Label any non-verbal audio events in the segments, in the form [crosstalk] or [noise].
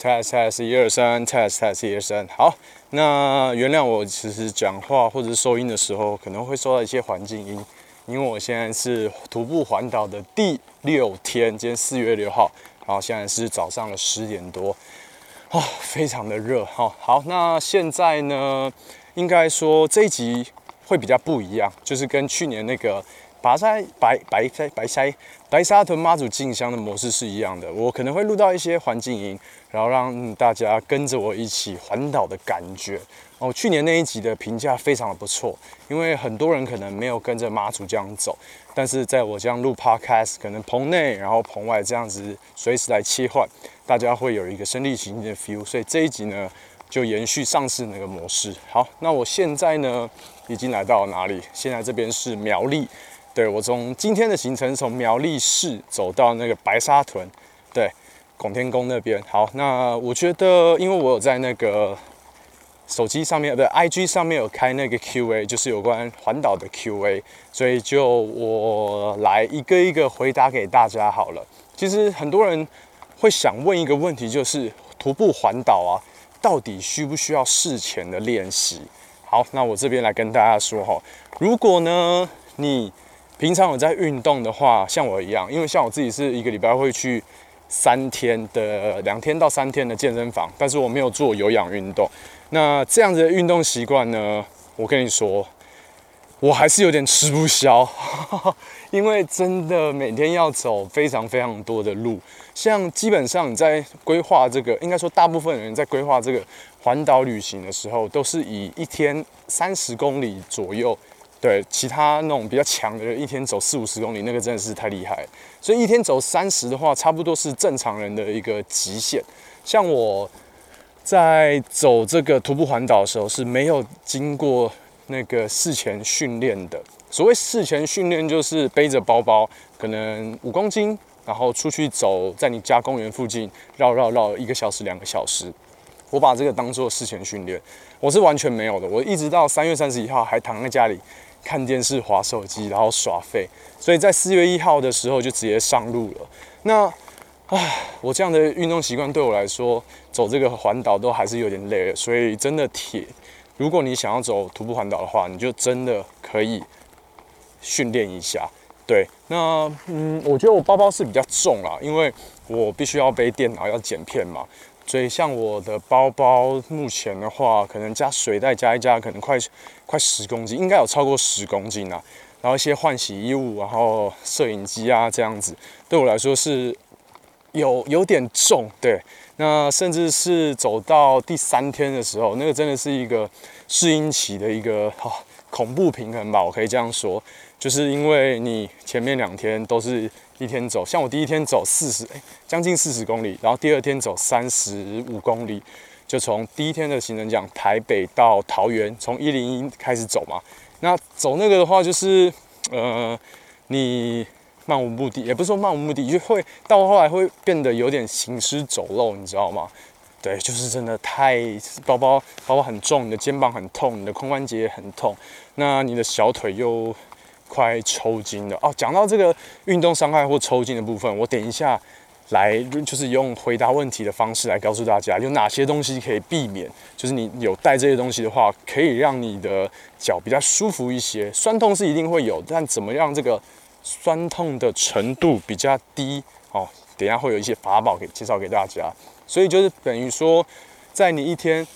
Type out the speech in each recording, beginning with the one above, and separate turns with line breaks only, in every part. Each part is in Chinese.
test test 一二三，test test 一二三。好，那原谅我其实讲话或者是收音的时候可能会收到一些环境音，因为我现在是徒步环岛的第六天，今天四月六号，然后现在是早上的十点多，哦，非常的热哈。好，那现在呢，应该说这一集会比较不一样，就是跟去年那个。白沙白白沙白沙白沙屯妈祖进香的模式是一样的，我可能会录到一些环境音，然后让大家跟着我一起环岛的感觉。哦，去年那一集的评价非常的不错，因为很多人可能没有跟着妈祖这样走，但是在我这样录 podcast，可能棚内然后棚外这样子随时来切换，大家会有一个身临其境的 feel。所以这一集呢，就延续上次那个模式。好，那我现在呢，已经来到了哪里？现在这边是苗栗。对我从今天的行程，从苗栗市走到那个白沙屯，对，拱天宫那边。好，那我觉得，因为我有在那个手机上面，不对，IG 上面有开那个 Q&A，就是有关环岛的 Q&A，所以就我来一个一个回答给大家好了。其实很多人会想问一个问题，就是徒步环岛啊，到底需不需要事前的练习？好，那我这边来跟大家说哈，如果呢你平常有在运动的话，像我一样，因为像我自己是一个礼拜会去三天的两天到三天的健身房，但是我没有做有氧运动。那这样子的运动习惯呢，我跟你说，我还是有点吃不消，因为真的每天要走非常非常多的路。像基本上你在规划这个，应该说大部分人在规划这个环岛旅行的时候，都是以一天三十公里左右。对其他那种比较强的人，一天走四五十公里，那个真的是太厉害。所以一天走三十的话，差不多是正常人的一个极限。像我在走这个徒步环岛的时候，是没有经过那个事前训练的。所谓事前训练，就是背着包包，可能五公斤，然后出去走，在你家公园附近绕绕绕一个小时、两个小时。我把这个当做事前训练，我是完全没有的。我一直到三月三十一号还躺在家里。看电视、划手机，然后耍废，所以在四月一号的时候就直接上路了。那，唉，我这样的运动习惯对我来说，走这个环岛都还是有点累了。所以真的铁，如果你想要走徒步环岛的话，你就真的可以训练一下。对，那嗯，我觉得我包包是比较重啦，因为我必须要背电脑，要剪片嘛。所以像我的包包，目前的话，可能加水袋加一加，可能快快十公斤，应该有超过十公斤啊。然后一些换洗衣物，然后摄影机啊，这样子，对我来说是有有点重。对，那甚至是走到第三天的时候，那个真的是一个适应期的一个哈恐怖平衡吧，我可以这样说，就是因为你前面两天都是。一天走，像我第一天走四十，哎，将近四十公里，然后第二天走三十五公里，就从第一天的行程讲，台北到桃园，从一零一开始走嘛。那走那个的话，就是呃，你漫无目的，也不是说漫无目的，就会到后来会变得有点行尸走肉，你知道吗？对，就是真的太包包包包很重，你的肩膀很痛，你的髋关节很痛，那你的小腿又。快抽筋了哦！讲到这个运动伤害或抽筋的部分，我等一下来就是用回答问题的方式来告诉大家有哪些东西可以避免。就是你有带这些东西的话，可以让你的脚比较舒服一些。酸痛是一定会有，但怎么样这个酸痛的程度比较低哦？等一下会有一些法宝给介绍给大家。所以就是等于说，在你一天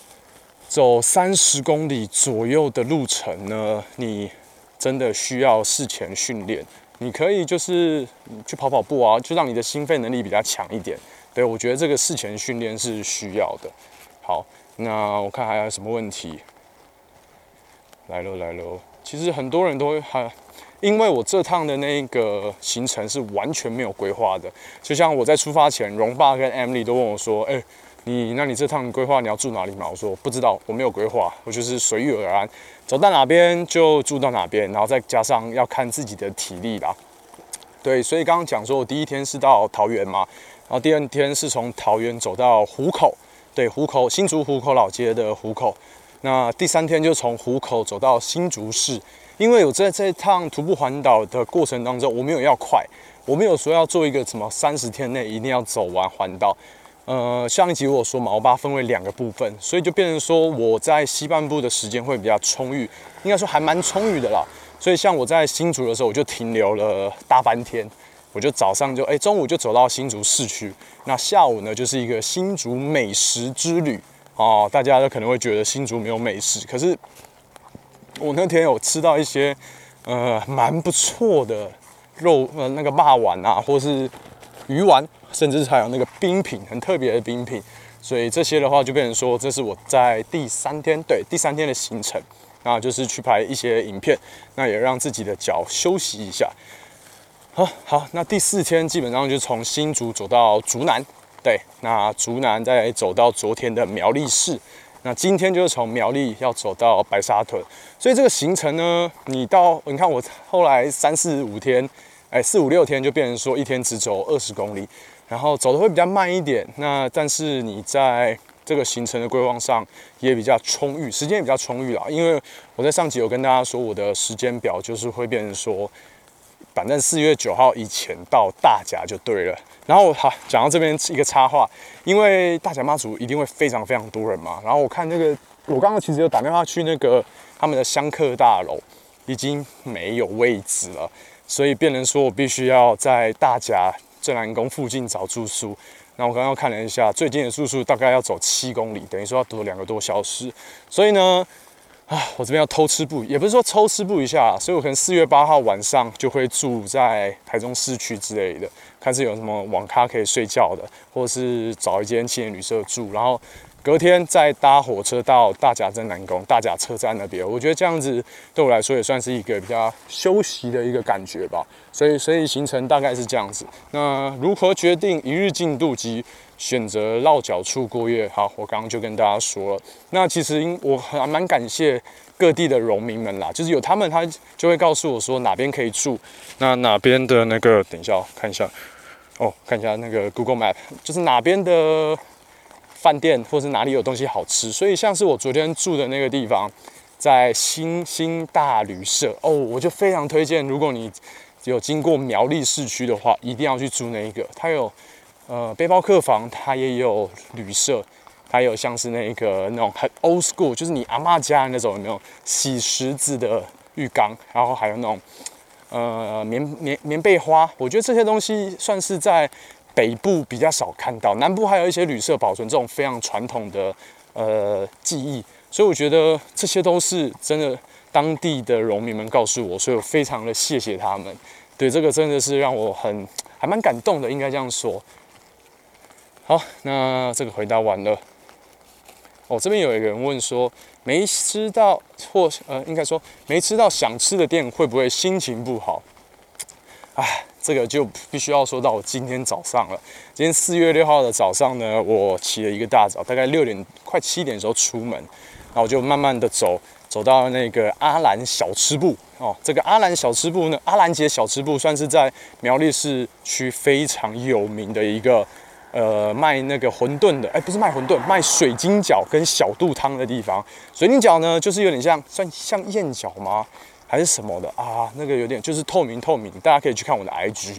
走三十公里左右的路程呢，你。真的需要事前训练，你可以就是去跑跑步啊，就让你的心肺能力比较强一点。对我觉得这个事前训练是需要的。好，那我看还有什么问题？来喽来喽，其实很多人都还，因为我这趟的那个行程是完全没有规划的，就像我在出发前，荣爸跟 Emily 都问我说：“哎。”你那你这趟规划你要住哪里吗？我说不知道，我没有规划，我就是随遇而安，走到哪边就住到哪边，然后再加上要看自己的体力啦。对，所以刚刚讲说我第一天是到桃园嘛，然后第二天是从桃园走到湖口，对，湖口新竹湖口老街的湖口，那第三天就从湖口走到新竹市，因为我在这趟徒步环岛的过程当中，我没有要快，我没有说要做一个什么三十天内一定要走完环岛。呃，上一集我说嘛，我把它分为两个部分，所以就变成说我在西半部的时间会比较充裕，应该说还蛮充裕的啦。所以像我在新竹的时候，我就停留了大半天，我就早上就哎中午就走到新竹市区，那下午呢就是一个新竹美食之旅哦。大家都可能会觉得新竹没有美食，可是我那天有吃到一些呃蛮不错的肉呃那个霸丸啊，或是鱼丸。甚至还有那个冰品，很特别的冰品，所以这些的话就变成说，这是我在第三天，对第三天的行程，那就是去拍一些影片，那也让自己的脚休息一下。好好，那第四天基本上就从新竹走到竹南，对，那竹南再走到昨天的苗栗市，那今天就是从苗栗要走到白沙屯，所以这个行程呢，你到你看我后来三四五天，哎，四五六天就变成说一天只走二十公里。然后走的会比较慢一点，那但是你在这个行程的规划上也比较充裕，时间也比较充裕啦。因为我在上集有跟大家说，我的时间表就是会变成说，反正四月九号以前到大甲就对了。然后好讲到这边一个插话，因为大甲妈祖一定会非常非常多人嘛。然后我看那个，我刚刚其实有打电话去那个他们的香客大楼，已经没有位置了，所以变成说我必须要在大甲。正南宫附近找住宿，那我刚刚看了一下，最近的住宿大概要走七公里，等于说要走两个多小时。所以呢，啊，我这边要偷吃不，也不是说偷吃不一下，所以我可能四月八号晚上就会住在台中市区之类的，看是有什么网咖可以睡觉的，或者是找一间青年旅社住，然后。隔天再搭火车到大甲镇南宫、大甲车站那边，我觉得这样子对我来说也算是一个比较休息的一个感觉吧。所以，所以行程大概是这样子。那如何决定一日进度及选择落脚处过夜？好，我刚刚就跟大家说了。那其实因我还蛮感谢各地的农民们啦，就是有他们，他就会告诉我说哪边可以住，那哪边的那个，等一下看一下哦，看一下那个 Google Map，就是哪边的。饭店或是哪里有东西好吃，所以像是我昨天住的那个地方，在新兴大旅社哦，我就非常推荐。如果你有经过苗栗市区的话，一定要去住那一个。它有呃背包客房，它也有旅社，还有像是那个那种很 old school，就是你阿妈家那种那种洗石子的浴缸，然后还有那种呃棉棉棉被花。我觉得这些东西算是在。北部比较少看到，南部还有一些旅社保存这种非常传统的呃技艺，所以我觉得这些都是真的当地的农民们告诉我，所以我非常的谢谢他们。对这个真的是让我很还蛮感动的，应该这样说。好，那这个回答完了。哦，这边有一个人问说，没吃到或呃，应该说没吃到想吃的店，会不会心情不好？唉。这个就必须要说到今天早上了。今天四月六号的早上呢，我起了一个大早，大概六点快七点的时候出门，然后我就慢慢的走，走到那个阿兰小吃部哦。这个阿兰小吃部呢，阿兰街小吃部算是在苗栗市区非常有名的一个呃卖那个馄饨的，哎，不是卖馄饨，卖水晶饺跟小肚汤的地方。水晶饺呢，就是有点像算像燕饺吗？还是什么的啊？那个有点就是透明透明，大家可以去看我的 IG，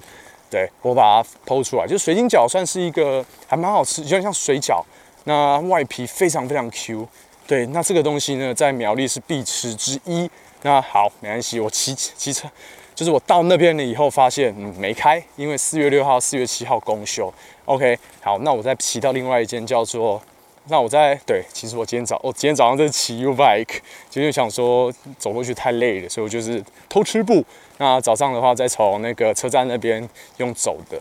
对我把它剖出来。就水晶饺算是一个还蛮好吃，有点像水饺，那外皮非常非常 Q。对，那这个东西呢，在苗栗是必吃之一。那好，没关系，我骑骑车，就是我到那边了以后发现嗯没开，因为四月六号、四月七号公休。OK，好，那我再骑到另外一间叫做。那我在对，其实我今天早我今天早上在骑 U bike，就是想说走过去太累了，所以我就是偷吃步。那早上的话，再从那个车站那边用走的，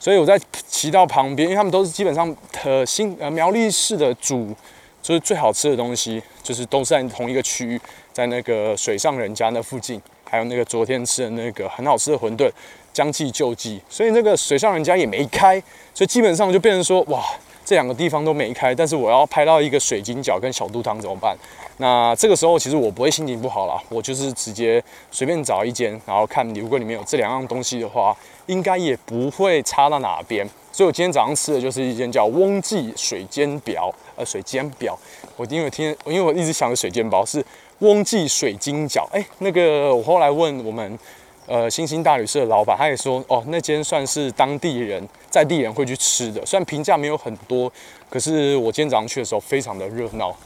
所以我在骑到旁边，因为他们都是基本上呃新呃苗栗市的主，就是最好吃的东西，就是都是在同一个区域，在那个水上人家那附近，还有那个昨天吃的那个很好吃的馄饨，将计就计，所以那个水上人家也没开，所以基本上就变成说哇。这两个地方都没开，但是我要拍到一个水晶饺跟小肚汤怎么办？那这个时候其实我不会心情不好啦，我就是直接随便找一间，然后看如果里面有这两样东西的话，应该也不会差到哪边。所以我今天早上吃的就是一间叫翁记水煎表，呃，水煎表。我因为听，因为我一直想着水煎包是翁记水晶饺。哎，那个我后来问我们呃星星大旅社的老板，他也说哦，那间算是当地人在地人会去吃的，虽然评价没有很多，可是我今天早上去的时候非常的热闹。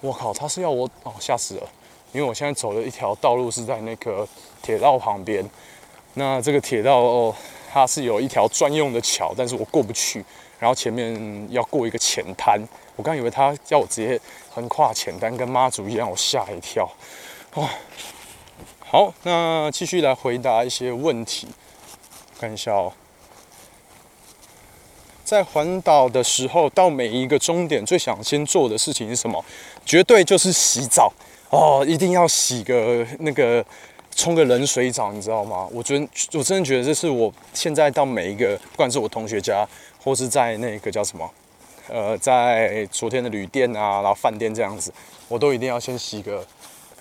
我靠，他是要我哦吓死了，因为我现在走的一条道路是在那个铁道旁边，那这个铁道哦它是有一条专用的桥，但是我过不去，然后前面要过一个浅滩，我刚以为他要我直接横跨浅滩，跟妈祖一样，我吓一跳。哇，好，那继续来回答一些问题，看一下哦。在环岛的时候，到每一个终点，最想先做的事情是什么？绝对就是洗澡哦，一定要洗个那个。冲个冷水澡，你知道吗？我觉得我真的觉得这是我现在到每一个，不管是我同学家，或是在那个叫什么，呃，在昨天的旅店啊，然后饭店这样子，我都一定要先洗个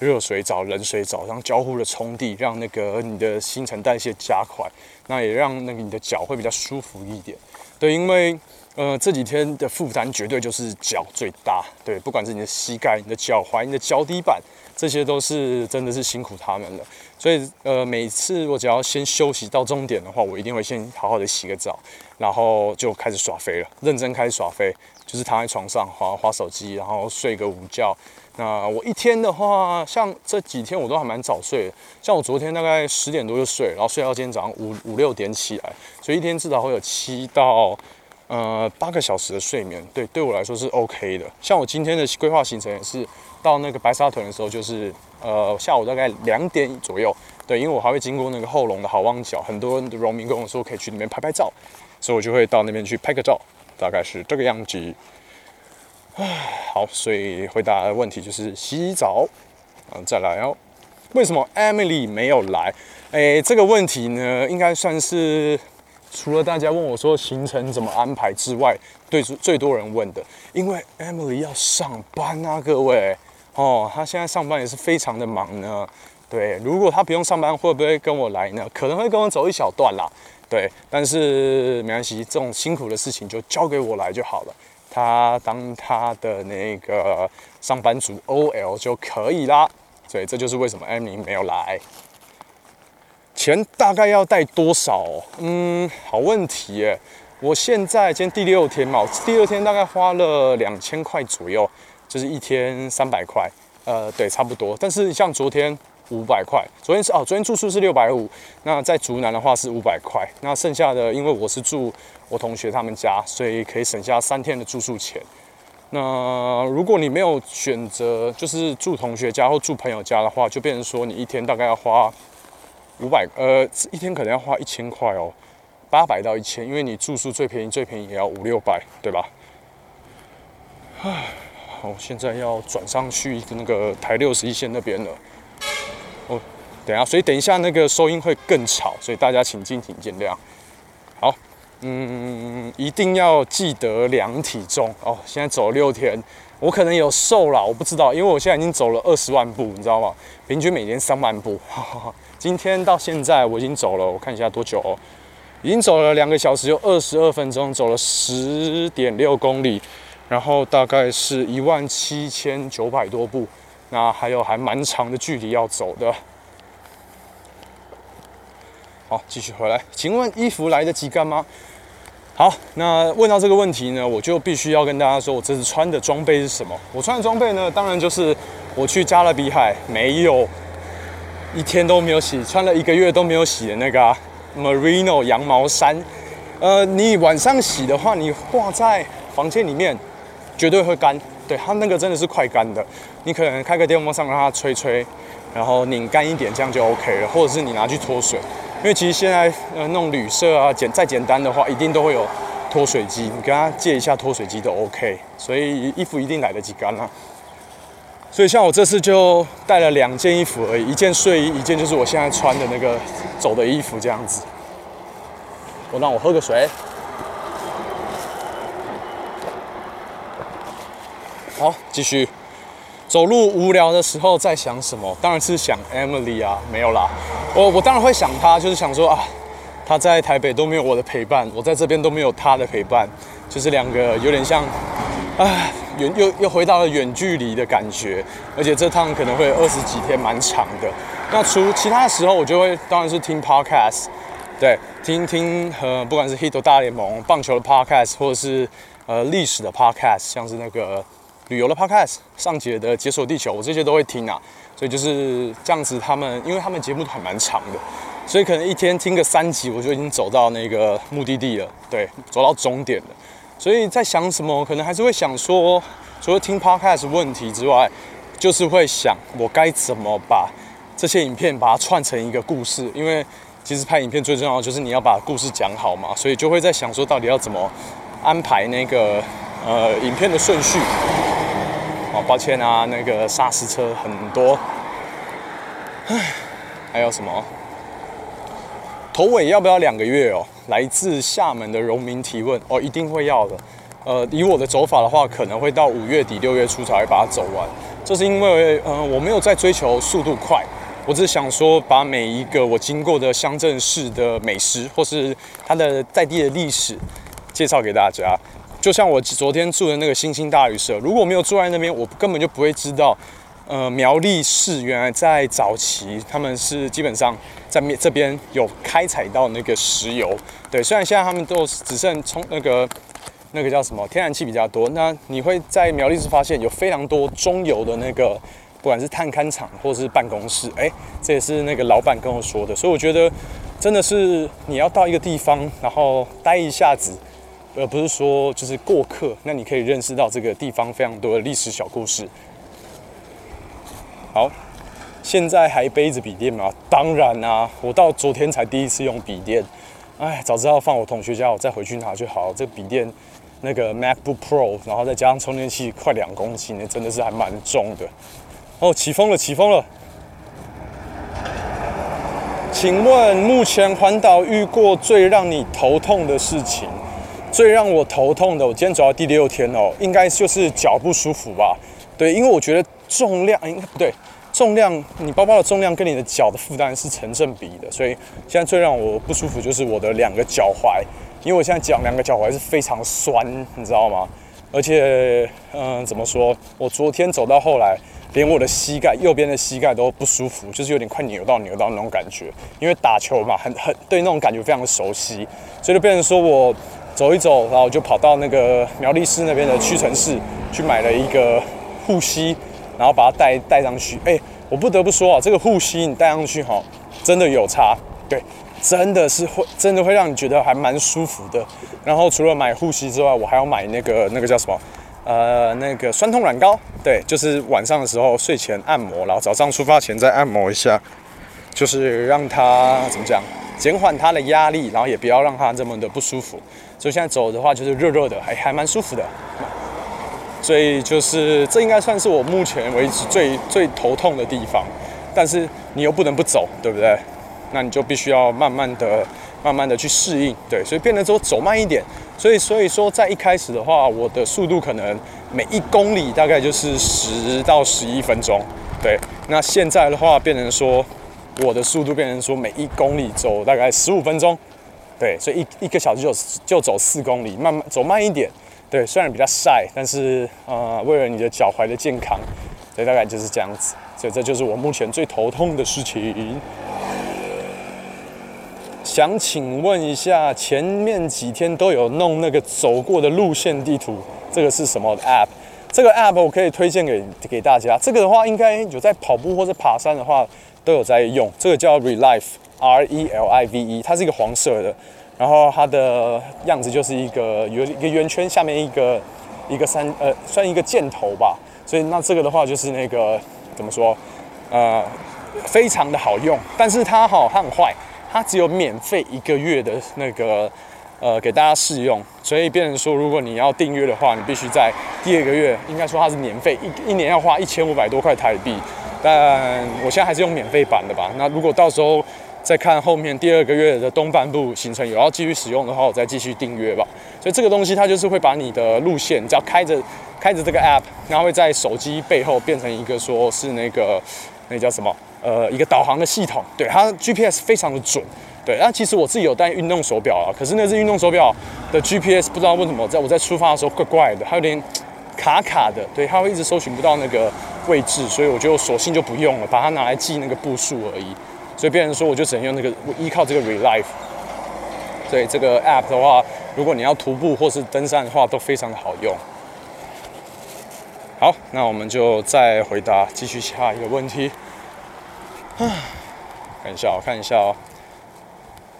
热水澡、冷水澡，然后交互的冲地，让那个你的新陈代谢加快，那也让那个你的脚会比较舒服一点。对，因为呃这几天的负担绝对就是脚最大，对，不管是你的膝盖、你的脚踝、你的脚底板。这些都是真的是辛苦他们了，所以呃，每次我只要先休息到终点的话，我一定会先好好的洗个澡，然后就开始耍飞了，认真开始耍飞，就是躺在床上划划手机，然后睡个午觉。那我一天的话，像这几天我都还蛮早睡的，像我昨天大概十点多就睡，然后睡到今天早上五五六点起来，所以一天至少会有七到呃八个小时的睡眠，对，对我来说是 OK 的。像我今天的规划行程也是。到那个白沙屯的时候，就是呃下午大概两点左右，对，因为我还会经过那个后龙的好望角，很多的农民跟我说可以去那边拍拍照，所以我就会到那边去拍个照，大概是这个样子。唉，好，所以回答问题就是洗澡，嗯，再来哦。为什么 Emily 没有来？诶，这个问题呢，应该算是除了大家问我说行程怎么安排之外。最最多人问的，因为 Emily 要上班啊，各位哦，她现在上班也是非常的忙呢。对，如果她不用上班，会不会跟我来呢？可能会跟我走一小段啦。对，但是没关系，这种辛苦的事情就交给我来就好了。他当他的那个上班族 OL 就可以啦。所以这就是为什么 Emily 没有来。钱大概要带多少？嗯，好问题耶。我现在今天第六天嘛，第二天大概花了两千块左右，就是一天三百块，呃，对，差不多。但是像昨天五百块，昨天是哦，昨天住宿是六百五，那在竹南的话是五百块，那剩下的因为我是住我同学他们家，所以可以省下三天的住宿钱。那如果你没有选择就是住同学家或住朋友家的话，就变成说你一天大概要花五百，呃，一天可能要花一千块哦。八百到一千，因为你住宿最便宜，最便宜也要五六百，对吧？唉，好，现在要转上去那个台六十一线那边了。等下，所以等一下那个收音会更吵，所以大家请敬请见谅。好，嗯，一定要记得量体重哦。现在走了六天，我可能有瘦了，我不知道，因为我现在已经走了二十万步，你知道吗？平均每天三万步。[laughs] 今天到现在我已经走了，我看一下多久哦。已经走了两个小时又二十二分钟，走了十点六公里，然后大概是一万七千九百多步，那还有还蛮长的距离要走的。好，继续回来，请问衣服来得及干吗？好，那问到这个问题呢，我就必须要跟大家说，我这次穿的装备是什么？我穿的装备呢，当然就是我去加勒比海没有一天都没有洗，穿了一个月都没有洗的那个。Merino 羊毛衫，呃，你晚上洗的话，你挂在房间里面绝对会干。对，它那个真的是快干的。你可能开个电风扇让它吹吹，然后拧干一点，这样就 OK 了。或者是你拿去脱水，因为其实现在呃弄旅社啊，简再简单的话，一定都会有脱水机，你跟他借一下脱水机都 OK。所以衣服一定来得及干啊。所以像我这次就带了两件衣服而已，一件睡衣，一件就是我现在穿的那个走的衣服这样子。我让我喝个水。好，继续。走路无聊的时候在想什么？当然是想 Emily 啊，没有啦。我我当然会想她，就是想说啊，她在台北都没有我的陪伴，我在这边都没有她的陪伴，就是两个有点像，唉。远又又回到了远距离的感觉，而且这趟可能会二十几天，蛮长的。那除其他时候，我就会当然是听 podcast，对，听听呃，不管是 Hit 大联盟棒球的 podcast，或者是呃历史的 podcast，像是那个旅游的 podcast，上节的解锁地球，我这些都会听啊。所以就是这样子，他们因为他们节目还蛮长的，所以可能一天听个三集，我就已经走到那个目的地了，对，走到终点了。所以在想什么，可能还是会想说，除了听 podcast 问题之外，就是会想我该怎么把这些影片把它串成一个故事。因为其实拍影片最重要的就是你要把故事讲好嘛，所以就会在想说，到底要怎么安排那个呃影片的顺序。哦，抱歉啊，那个砂石车很多。唉，还有什么？头尾要不要两个月哦？来自厦门的荣民提问哦，一定会要的。呃，以我的走法的话，可能会到五月底六月初才会把它走完。这是因为，呃，我没有在追求速度快，我只是想说，把每一个我经过的乡镇市的美食，或是它的在地的历史，介绍给大家。就像我昨天住的那个星星大旅社，如果没有住在那边，我根本就不会知道，呃，苗栗市原来在早期他们是基本上在这边有开采到那个石油。对，虽然现在他们都只剩充那个那个叫什么天然气比较多，那你会在苗栗市发现有非常多中油的那个，不管是碳勘厂或是办公室，哎，这也是那个老板跟我说的。所以我觉得真的是你要到一个地方，然后待一下子。而不是说就是过客，那你可以认识到这个地方非常多的历史小故事。好，现在还背着笔电吗？当然啦，我到昨天才第一次用笔电。哎，早知道放我同学家，我再回去拿就好。这笔电那个 MacBook Pro，然后再加上充电器，快两公斤，那真的是还蛮重的。哦，起风了，起风了。请问目前环岛遇过最让你头痛的事情？最让我头痛的，我今天走到第六天哦，应该就是脚不舒服吧？对，因为我觉得重量应该不对，重量你包包的重量跟你的脚的负担是成正比的，所以现在最让我不舒服就是我的两个脚踝，因为我现在脚两个脚踝是非常酸，你知道吗？而且，嗯，怎么说？我昨天走到后来，连我的膝盖右边的膝盖都不舒服，就是有点快扭到扭到那种感觉，因为打球嘛，很很对那种感觉非常的熟悉，所以就变成说我。走一走，然后就跑到那个苗栗市那边的屈臣氏去买了一个护膝，然后把它带带上去。哎，我不得不说啊，这个护膝你戴上去哈，真的有差，对，真的是会，真的会让你觉得还蛮舒服的。然后除了买护膝之外，我还要买那个那个叫什么？呃，那个酸痛软膏，对，就是晚上的时候睡前按摩，然后早上出发前再按摩一下，就是让它怎么讲？减缓它的压力，然后也不要让它这么的不舒服。所以现在走的话，就是热热的，还还蛮舒服的。所以就是这应该算是我目前为止最最头痛的地方。但是你又不能不走，对不对？那你就必须要慢慢的、慢慢的去适应。对，所以变得说走慢一点。所以所以说在一开始的话，我的速度可能每一公里大概就是十到十一分钟。对，那现在的话变成说。我的速度变成说每一公里走大概十五分钟，对，所以一一个小时就就走四公里，慢慢走慢一点，对，虽然比较晒，但是呃，为了你的脚踝的健康，所以大概就是这样子，所以这就是我目前最头痛的事情。想请问一下，前面几天都有弄那个走过的路线地图，这个是什么 app？这个 app 我可以推荐给给大家，这个的话应该有在跑步或者爬山的话。都有在用这个叫 Relife，R E L I V E，它是一个黄色的，然后它的样子就是一个有一个圆圈下面一个一个三呃算一个箭头吧，所以那这个的话就是那个怎么说呃非常的好用，但是它好它很坏，它只有免费一个月的那个呃给大家试用，所以变成说如果你要订阅的话，你必须在第二个月应该说它是免费一一年要花一千五百多块台币。但我现在还是用免费版的吧。那如果到时候再看后面第二个月的东半部行程有要继续使用的话，我再继续订阅吧。所以这个东西它就是会把你的路线，只要开着开着这个 app，然后会在手机背后变成一个说是那个那叫什么呃一个导航的系统。对它 GPS 非常的准。对，那其实我自己有带运动手表啊，可是那只运动手表的 GPS 不知道为什么在我在出发的时候怪怪的，它有点卡卡的。对，它会一直搜寻不到那个。位置，所以我就索性就不用了，把它拿来记那个步数而已。所以别人说我就只能用那个依靠这个 Relife。所以这个 App 的话，如果你要徒步或是登山的话，都非常的好用。好，那我们就再回答，继续下一个问题。啊，[sighs] 看一下，我看一下哦。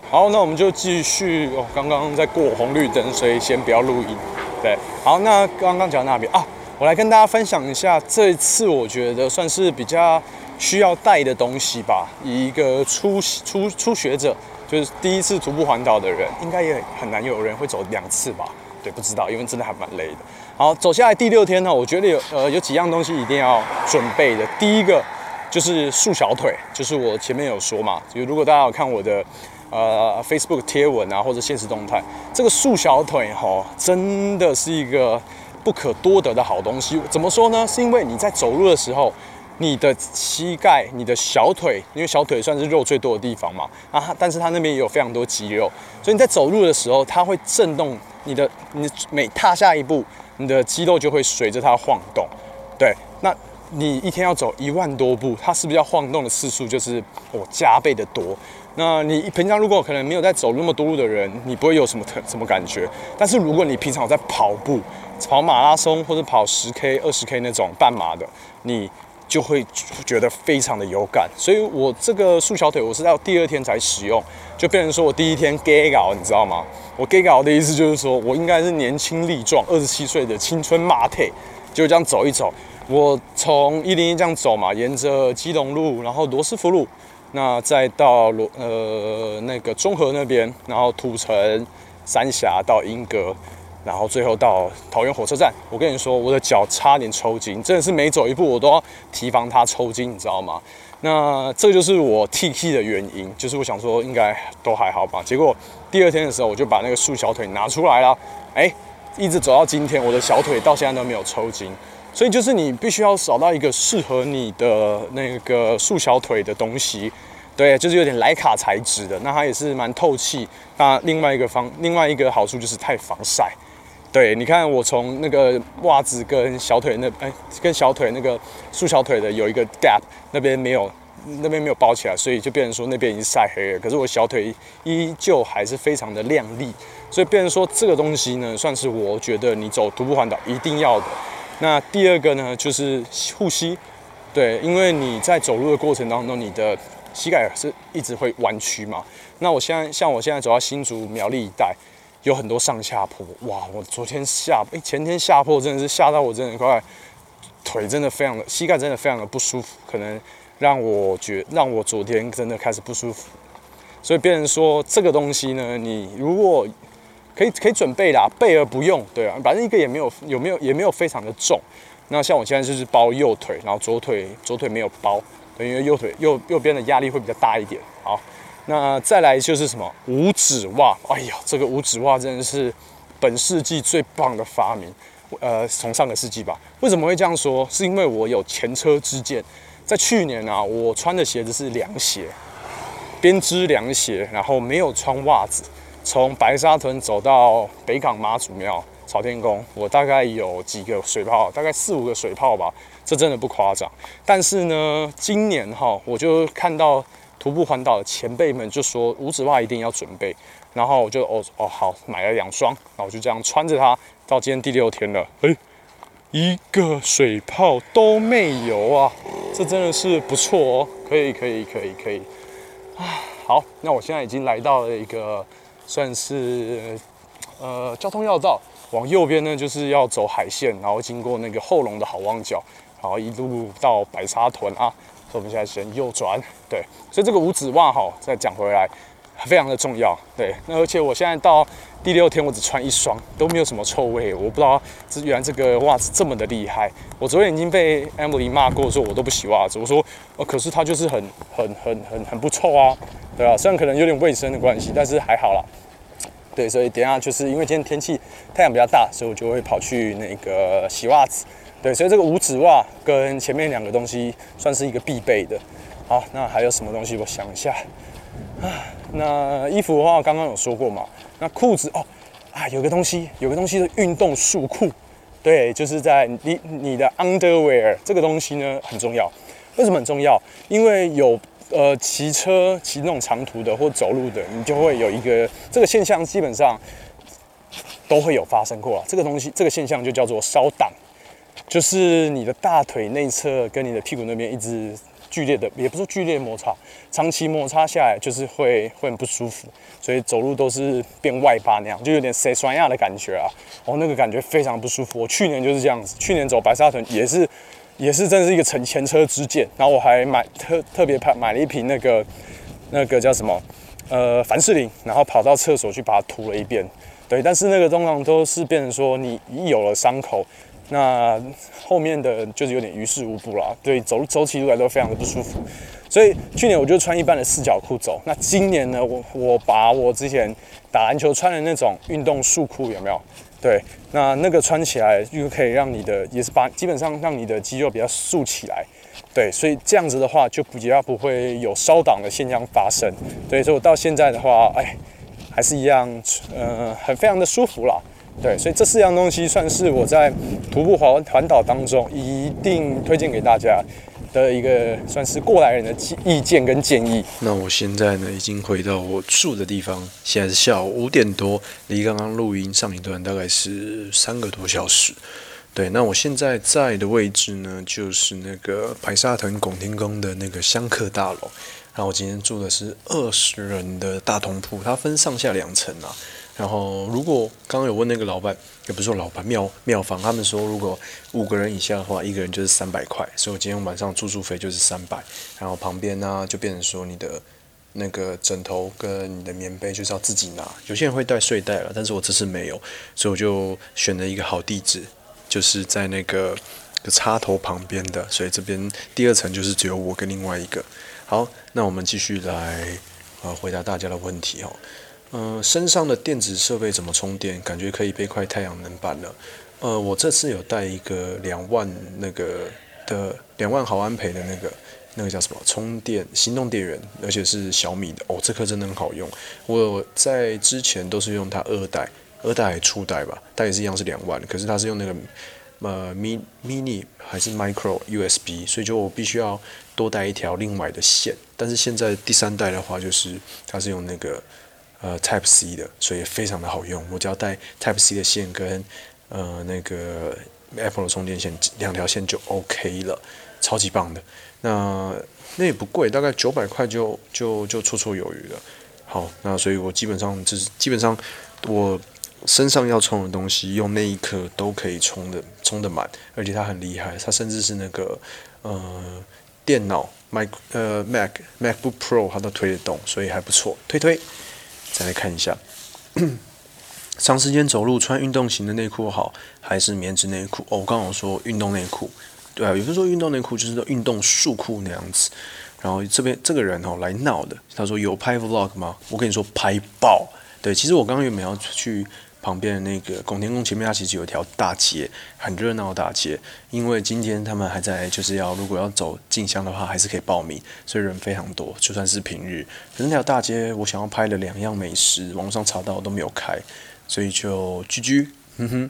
好，那我们就继续哦。刚刚在过红绿灯，所以先不要录音。对，好，那刚刚讲那边啊？我来跟大家分享一下，这一次我觉得算是比较需要带的东西吧。一个初初初学者。就是第一次徒步环岛的人，应该也很难有人会走两次吧？对，不知道，因为真的还蛮累的。好，走下来第六天呢，我觉得有呃有几样东西一定要准备的。第一个就是束小腿，就是我前面有说嘛，就如果大家有看我的呃 Facebook 贴文啊或者现实动态，这个束小腿哈真的是一个不可多得的好东西。怎么说呢？是因为你在走路的时候。你的膝盖、你的小腿，因为小腿算是肉最多的地方嘛，啊，但是它那边也有非常多肌肉，所以你在走路的时候，它会震动你的，你每踏下一步，你的肌肉就会随着它晃动。对，那你一天要走一万多步，它是不是要晃动的次数就是我加倍的多？那你平常如果可能没有在走那么多路的人，你不会有什么特什么感觉，但是如果你平常在跑步、跑马拉松或者跑十 K、二十 K 那种半马的，你。就会觉得非常的有感，所以我这个束小腿我是到第二天才使用，就变成说我第一天 gay 搞，你知道吗？我 gay 搞的意思就是说我应该是年轻力壮，二十七岁的青春马腿，就这样走一走。我从一零一这样走嘛，沿着基隆路，然后罗斯福路，那再到罗呃那个中和那边，然后土城、三峡到莺歌。然后最后到桃园火车站，我跟你说，我的脚差点抽筋，真的是每走一步我都要提防它抽筋，你知道吗？那这就是我 T T 的原因，就是我想说应该都还好吧。结果第二天的时候，我就把那个束小腿拿出来了，哎，一直走到今天，我的小腿到现在都没有抽筋。所以就是你必须要找到一个适合你的那个束小腿的东西，对，就是有点莱卡材质的，那它也是蛮透气。那另外一个方，另外一个好处就是太防晒。对，你看我从那个袜子跟小腿那哎，跟小腿那个束小腿的有一个 gap，那边没有，那边没有包起来，所以就变成说那边已经晒黑了。可是我小腿依旧还是非常的亮丽，所以变成说这个东西呢，算是我觉得你走徒步环岛一定要的。那第二个呢，就是护膝，对，因为你在走路的过程当中，你的膝盖是一直会弯曲嘛。那我现在像我现在走到新竹苗栗一带。有很多上下坡，哇！我昨天下，哎，前天下坡真的是下到我真的快，腿真的非常的，膝盖真的非常的不舒服，可能让我觉让我昨天真的开始不舒服。所以别人说这个东西呢，你如果可以可以准备啦，备而不用，对啊，反正一个也没有有没有也没有非常的重。那像我现在就是包右腿，然后左腿左腿没有包，对因为右腿右右边的压力会比较大一点。好。那再来就是什么五指袜？哎呀，这个五指袜真的是本世纪最棒的发明。呃，从上个世纪吧。为什么会这样说？是因为我有前车之鉴。在去年啊，我穿的鞋子是凉鞋，编织凉鞋，然后没有穿袜子，从白沙屯走到北港妈祖庙朝天宫，我大概有几个水泡，大概四五个水泡吧，这真的不夸张。但是呢，今年哈，我就看到。徒步环岛的前辈们就说五指袜一定要准备，然后我就哦哦好买了两双，然后我就这样穿着它到今天第六天了，哎，一个水泡都没有啊，这真的是不错哦，可以可以可以可以啊，好，那我现在已经来到了一个算是呃交通要道，往右边呢就是要走海线，然后经过那个后龙的好望角，然后一路到白沙屯啊。所以我们现在先右转，对，所以这个五指袜哈，再讲回来，非常的重要，对。那而且我现在到第六天，我只穿一双，都没有什么臭味。我不知道这原来这个袜子这么的厉害。我昨天已经被 Emily 骂过，说我都不洗袜子。我说，哦，可是它就是很很很很很不臭啊，对吧？虽然可能有点卫生的关系，但是还好啦。对，所以等下就是因为今天天气太阳比较大，所以我就会跑去那个洗袜子。对，所以这个五指袜跟前面两个东西算是一个必备的。好，那还有什么东西？我想一下啊。那衣服的话，刚刚有说过嘛。那裤子哦，啊，有个东西，有个东西是运动束裤。对，就是在你你的 underwear 这个东西呢很重要。为什么很重要？因为有呃骑车骑那种长途的或走路的，你就会有一个这个现象，基本上都会有发生过。这个东西这个现象就叫做烧档，就是你的大腿内侧跟你的屁股那边一直。剧烈的，也不是剧烈摩擦，长期摩擦下来就是会会很不舒服，所以走路都是变外八那样，就有点塞酸亚的感觉啊。哦，那个感觉非常不舒服。我去年就是这样子，去年走白沙屯也是，也是真是一个前前车之鉴。然后我还买特特别买买了一瓶那个那个叫什么呃凡士林，然后跑到厕所去把它涂了一遍。对，但是那个通常都是变成说你一有了伤口。那后面的就是有点于事无补了，对，走走起路来都非常的不舒服。所以去年我就穿一般的四角裤走。那今年呢，我我把我之前打篮球穿的那种运动束裤有没有？对，那那个穿起来就可以让你的，也是把基本上让你的肌肉比较竖起来。对，所以这样子的话就比较不会有烧档的现象发生。对，所以我到现在的话，哎，还是一样，呃，很非常的舒服了。对，所以这四样东西算是我在徒步环环岛当中一定推荐给大家的一个算是过来人的意见跟建议。
那我现在呢，已经回到我住的地方，现在是下午五点多，离刚刚录音上一段大概是三个多小时。对，那我现在在的位置呢，就是那个白沙屯拱天宫的那个香客大楼。然后我今天住的是二十人的大通铺，它分上下两层啊。然后，如果刚刚有问那个老板，也不是说老板妙妙方，他们说如果五个人以下的话，一个人就是三百块，所以我今天晚上住宿费就是三百。然后旁边呢，就变成说你的那个枕头跟你的棉被就是要自己拿，有些人会带睡袋了，但是我这次没有，所以我就选了一个好地址，就是在那个插头旁边的，所以这边第二层就是只有我跟另外一个。好，那我们继续来呃回答大家的问题哦。嗯，身上的电子设备怎么充电？感觉可以背块太阳能板了。呃，我这次有带一个两万那个的两万毫安培的那个那个叫什么充电行动电源，而且是小米的。哦，这颗真的很好用。我在之前都是用它二代，二代初代吧，它也是一样是两万，可是它是用那个呃 min mini 还是 micro USB，所以就我必须要多带一条另外的线。但是现在第三代的话，就是它是用那个。呃，Type C 的，所以非常的好用。我只要带 Type C 的线跟呃那个 Apple 的充电线两条线就 OK 了，超级棒的。那那也不贵，大概九百块就就就绰绰有余了。好，那所以我基本上就是基本上我身上要充的东西，用那一颗都可以充的充的满，而且它很厉害，它甚至是那个呃电脑 Mac 呃 Mac MacBook Pro 它都推得动，所以还不错，推推。再来看一下，[clears throat] 长时间走路穿运动型的内裤好，还是棉质内裤？哦，我刚好说运动内裤，对啊，有人说运动内裤就是说运动束裤那样子。然后这边这个人哦来闹的，他说有拍 vlog 吗？我跟你说拍爆。对，其实我刚刚原本要去。旁边的那个拱天宫前面，它其实有一条大街，很热闹的大街。因为今天他们还在，就是要如果要走进香的话，还是可以报名，所以人非常多，就算是平日。可是那条大街，我想要拍的两样美食，网上查到都没有开，所以就居居。哼哼，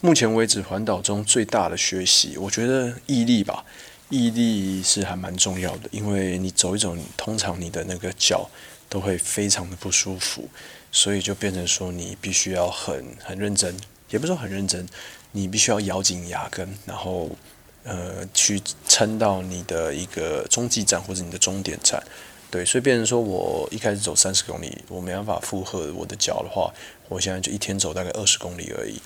目前为止环岛中最大的学习，我觉得毅力吧，毅力是还蛮重要的，因为你走一走，通常你的那个脚都会非常的不舒服。所以就变成说，你必须要很很认真，也不是说很认真，你必须要咬紧牙根，然后呃去撑到你的一个中继站或者你的终点站，对，所以变成说我一开始走三十公里，我没办法负荷我的脚的话，我现在就一天走大概二十公里而已。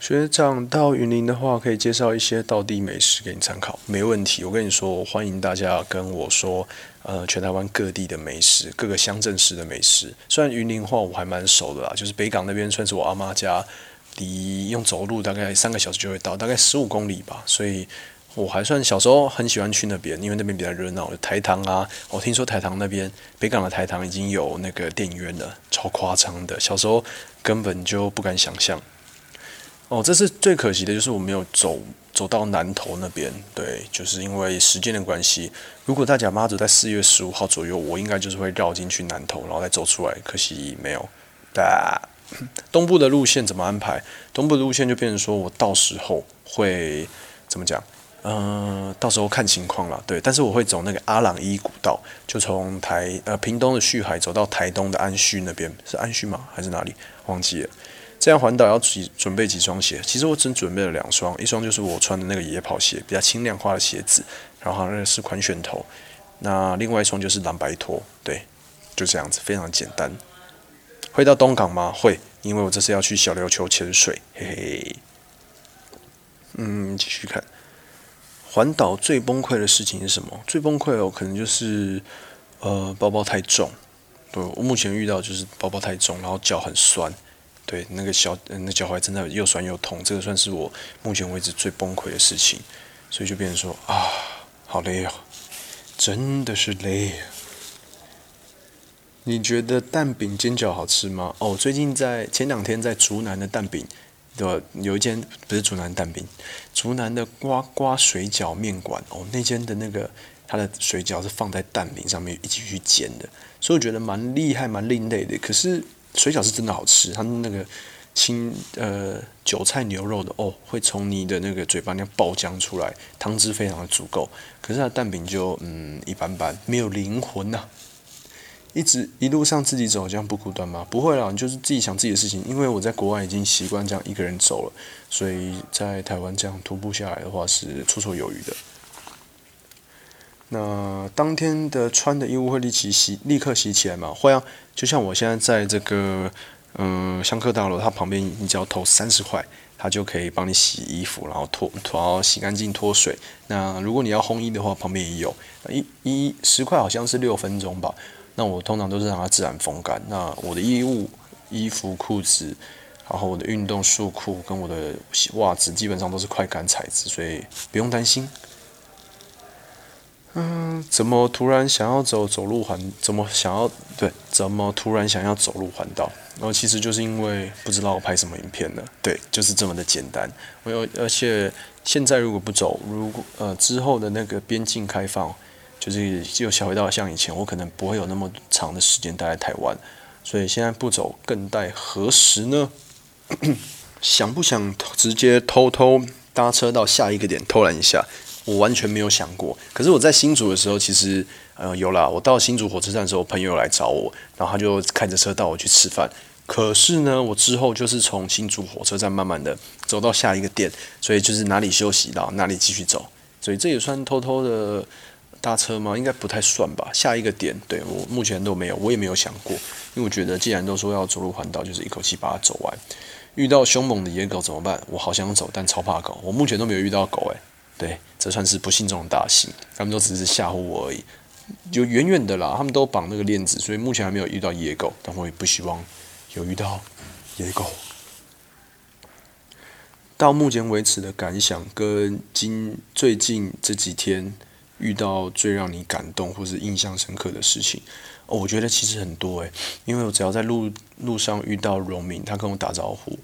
学长到云林的话，可以介绍一些道地美食给你参考，没问题。我跟你说，欢迎大家跟我说，呃，全台湾各地的美食，各个乡镇市的美食。虽然云林话我还蛮熟的啦，就是北港那边算是我阿妈家，离用走路大概三个小时就会到，大概十五公里吧。所以我还算小时候很喜欢去那边，因为那边比较热闹。台糖啊，我听说台糖那边北港的台糖已经有那个电影院了，超夸张的，小时候根本就不敢想象。哦，这是最可惜的，就是我没有走走到南头那边。对，就是因为时间的关系。如果大甲妈祖在四月十五号左右，我应该就是会绕进去南头，然后再走出来。可惜没有。哒。东部的路线怎么安排？东部的路线就变成说我到时候会怎么讲？嗯，到时候看情况了。对，但是我会走那个阿朗伊古道，就从台呃屏东的旭海走到台东的安旭那边，是安旭吗？还是哪里？忘记了。这样环岛要几准备几双鞋？其实我只准备了两双，一双就是我穿的那个野跑鞋，比较轻量化的鞋子，然后那是款选头。那另外一双就是蓝白拖，对，就这样子，非常简单。会到东港吗？会，因为我这次要去小琉球潜水，嘿嘿。嗯，继续看。环岛最崩溃的事情是什么？最崩溃哦，可能就是呃包包太重。对我目前遇到就是包包太重，然后脚很酸。对，那个小，那脚踝真的又酸又痛，这个算是我目前为止最崩溃的事情，所以就变成说啊，好累哦，真的是累。你觉得蛋饼煎饺好吃吗？哦，最近在前两天在竹南的蛋饼，对吧？有一间不是竹南蛋饼，竹南的呱呱水饺面馆哦，那间的那个它的水饺是放在蛋饼上面一起去煎的，所以我觉得蛮厉害、蛮另类的。可是。水饺是真的好吃，它那个青呃韭菜牛肉的哦，会从你的那个嘴巴那样爆浆出来，汤汁非常的足够。可是它蛋饼就嗯一般般，没有灵魂呐。一直一路上自己走，这样不孤单吗？不会啦，你就是自己想自己的事情。因为我在国外已经习惯这样一个人走了，所以在台湾这样徒步下来的话是绰绰有余的。那当天的穿的衣物会立即洗，立刻洗起来吗？会啊，就像我现在在这个嗯香客大楼，它旁边你只要投三十块，它就可以帮你洗衣服，然后脱然后洗干净脱水。那如果你要烘衣的话，旁边也有，一一十块好像是六分钟吧。那我通常都是让它自然风干。那我的衣物、衣服、裤子，然后我的运动束裤跟我的袜子，基本上都是快干材质，所以不用担心。嗯，怎么突然想要走走路环？怎么想要对？怎么突然想要走路环岛？然后其实就是因为不知道拍什么影片了。对，就是这么的简单。我有，而且现在如果不走，如果呃之后的那个边境开放，就是又小回到像以前，我可能不会有那么长的时间待在台湾。所以现在不走，更待何时呢？想不想直接偷偷搭车到下一个点偷懒一下？我完全没有想过，可是我在新竹的时候，其实呃有啦。我到新竹火车站的时候，朋友来找我，然后他就开着车带我去吃饭。可是呢，我之后就是从新竹火车站慢慢的走到下一个店，所以就是哪里休息到哪里继续走。所以这也算偷偷的搭车吗？应该不太算吧。下一个点，对我目前都没有，我也没有想过，因为我觉得既然都说要走路环岛，就是一口气把它走完。遇到凶猛的野狗怎么办？我好想走，但超怕狗。我目前都没有遇到狗，诶。对，这算是不幸中的大幸。他们都只是吓唬我而已，就远远的啦。他们都绑那个链子，所以目前还没有遇到野狗。但我也不希望有遇到野狗。到目前为止的感想，跟今最近这几天遇到最让你感动或是印象深刻的事情，我觉得其实很多诶，因为我只要在路路上遇到荣民，他跟我打招呼。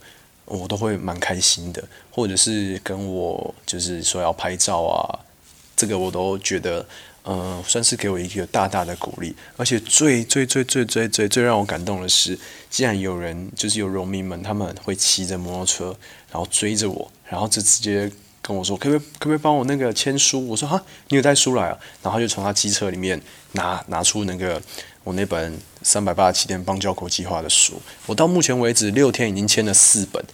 我都会蛮开心的，或者是跟我就是说要拍照啊，这个我都觉得，嗯，算是给我一个大大的鼓励。而且最最最最最最最让我感动的是，竟然有人就是有农民们，他们会骑着摩托车，然后追着我，然后就直接跟我说，可不可以可不可以帮我那个签书？我说哈，你有带书来啊？然后就从他机车里面拿拿出那个我那本三百八十七天邦交国计划的书，我到目前为止六天已经签了四本。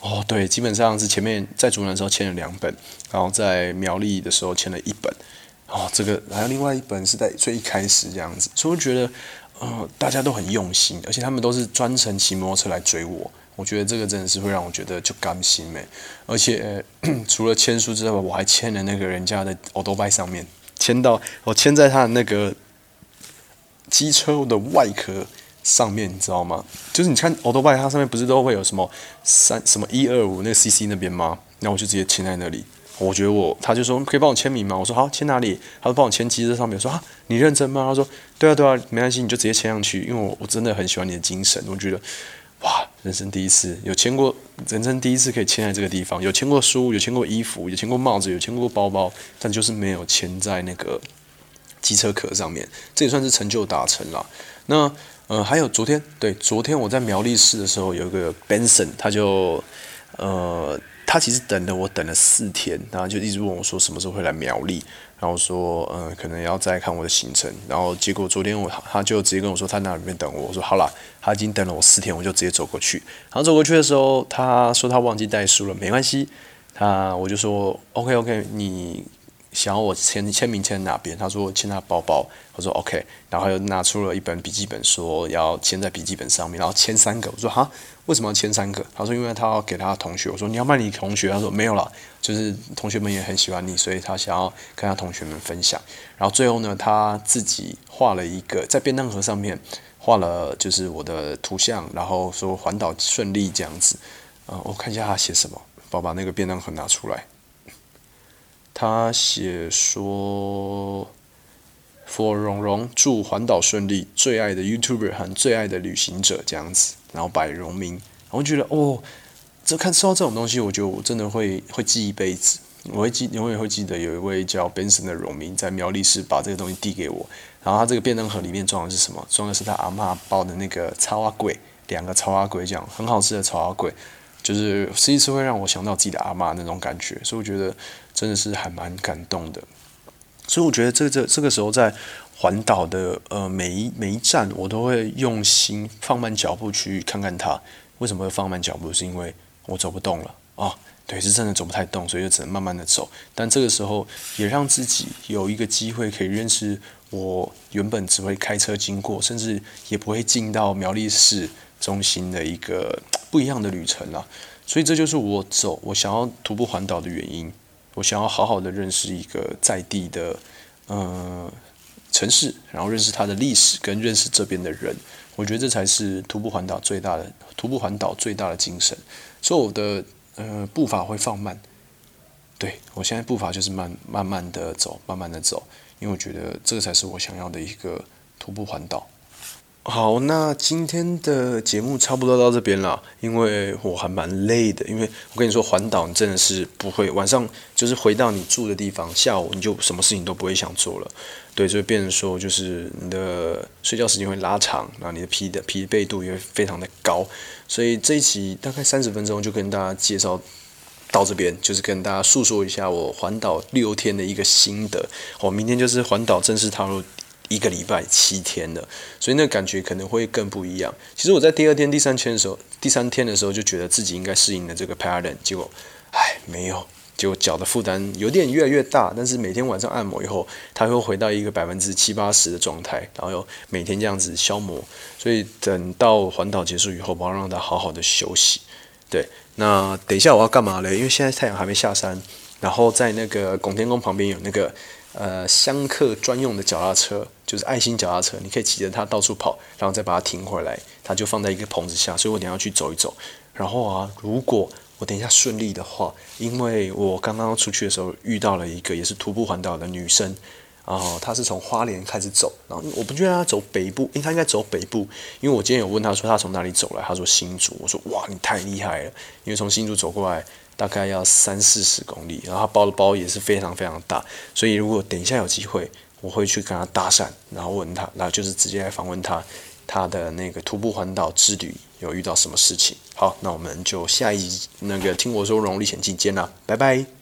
哦，对，基本上是前面在竹南的时候签了两本，然后在苗栗的时候签了一本，哦，这个还有另外一本是在最一开始这样子，所以我觉得，呃，大家都很用心，而且他们都是专程骑摩托车来追我，我觉得这个真的是会让我觉得就甘心没，而且 [clears throat] 除了签书之外，我还签了那个人家的欧多拜上面，签到我签在他的那个机车的外壳。上面你知道吗？就是你看 a u t o b i 它上面不是都会有什么三什么一二五那 CC 那边吗？那我就直接签在那里。我觉得我，他就说可以帮我签名吗？我说好，签哪里？他说帮我签机车上面。我说啊，你认真吗？他说对啊对啊，没关系，你就直接签上去。因为我我真的很喜欢你的精神，我觉得哇，人生第一次有签过，人生第一次可以签在这个地方。有签过书，有签过衣服，有签过帽子，有签过包包，但就是没有签在那个机车壳上面。这也算是成就达成了。那呃还有昨天，对，昨天我在苗栗市的时候，有一个 Benson，他就呃他其实等了我等了四天，然后就一直问我说什么时候会来苗栗，然后说嗯可能要再看我的行程，然后结果昨天我他就直接跟我说他那里面等我，我说好了，他已经等了我四天，我就直接走过去，然后走过去的时候，他说他忘记带书了，没关系，他我就说 OK OK 你。想要我签签名签哪边？他说签他包包。我说 OK，然后又拿出了一本笔记本，说要签在笔记本上面，然后签三个。我说哈，为什么要签三个？他说因为他要给他同学。我说你要卖你同学？他说没有了，就是同学们也很喜欢你，所以他想要跟他同学们分享。然后最后呢，他自己画了一个在便当盒上面画了就是我的图像，然后说环岛顺利这样子。嗯，我看一下他写什么，我把那个便当盒拿出来。他写说：“For 蓉蓉，祝环岛顺利，最爱的 YouTuber 和最爱的旅行者这样子，然后摆荣名。然后觉得哦，这看收到这种东西，我觉得我真的会会记一辈子。我会记，永远会记得有一位叫 Benson 的荣民在苗栗市把这个东西递给我。然后他这个便当盒里面装的是什么？装的是他阿妈包的那个超阿贵，两个超阿贵这样很好吃的超阿贵。”就是吃一次会让我想到自己的阿妈那种感觉，所以我觉得真的是还蛮感动的。所以我觉得这这这个时候在环岛的呃每一每一站，我都会用心放慢脚步去看看它。为什么会放慢脚步？是因为我走不动了啊，对，是真的走不太动，所以就只能慢慢的走。但这个时候也让自己有一个机会可以认识我原本只会开车经过，甚至也不会进到苗栗市中心的一个。不一样的旅程啊，所以这就是我走，我想要徒步环岛的原因。我想要好好的认识一个在地的，呃，城市，然后认识它的历史，跟认识这边的人。我觉得这才是徒步环岛最大的徒步环岛最大的精神。所以我的呃步伐会放慢，对我现在步伐就是慢慢慢的走，慢慢的走，因为我觉得这个才是我想要的一个徒步环岛。好，那今天的节目差不多到这边了，因为我还蛮累的。因为我跟你说，环岛真的是不会晚上就是回到你住的地方，下午你就什么事情都不会想做了。对，就变成说，就是你的睡觉时间会拉长，然后你的疲的疲惫度也会非常的高。所以这一期大概三十分钟就跟大家介绍到这边，就是跟大家诉说一下我环岛六天的一个心得。我明天就是环岛正式踏入。一个礼拜七天的，所以那感觉可能会更不一样。其实我在第二天、第三天的时候，第三天的时候就觉得自己应该适应了这个 pattern，结果，唉，没有，结果脚的负担有点越来越大。但是每天晚上按摩以后，它会回到一个百分之七八十的状态，然后又每天这样子消磨。所以等到环岛结束以后，我要让它好好的休息。对，那等一下我要干嘛嘞？因为现在太阳还没下山，然后在那个拱天宫旁边有那个。呃，香客专用的脚踏车就是爱心脚踏车，你可以骑着它到处跑，然后再把它停回来，它就放在一个棚子下。所以我等下去走一走。然后啊，如果我等一下顺利的话，因为我刚刚出去的时候遇到了一个也是徒步环岛的女生，然后她是从花莲开始走，然后我不觉得她走北部，因为她应该走北部，因为我今天有问她说她从哪里走来，她说新竹，我说哇，你太厉害了，因为从新竹走过来。大概要三四十公里，然后他包的包也是非常非常大，所以如果等一下有机会，我会去跟他搭讪，然后问他，然后就是直接来访问他，他的那个徒步环岛之旅有遇到什么事情。好，那我们就下一集那个听我说《荣历险记》见啦，拜拜。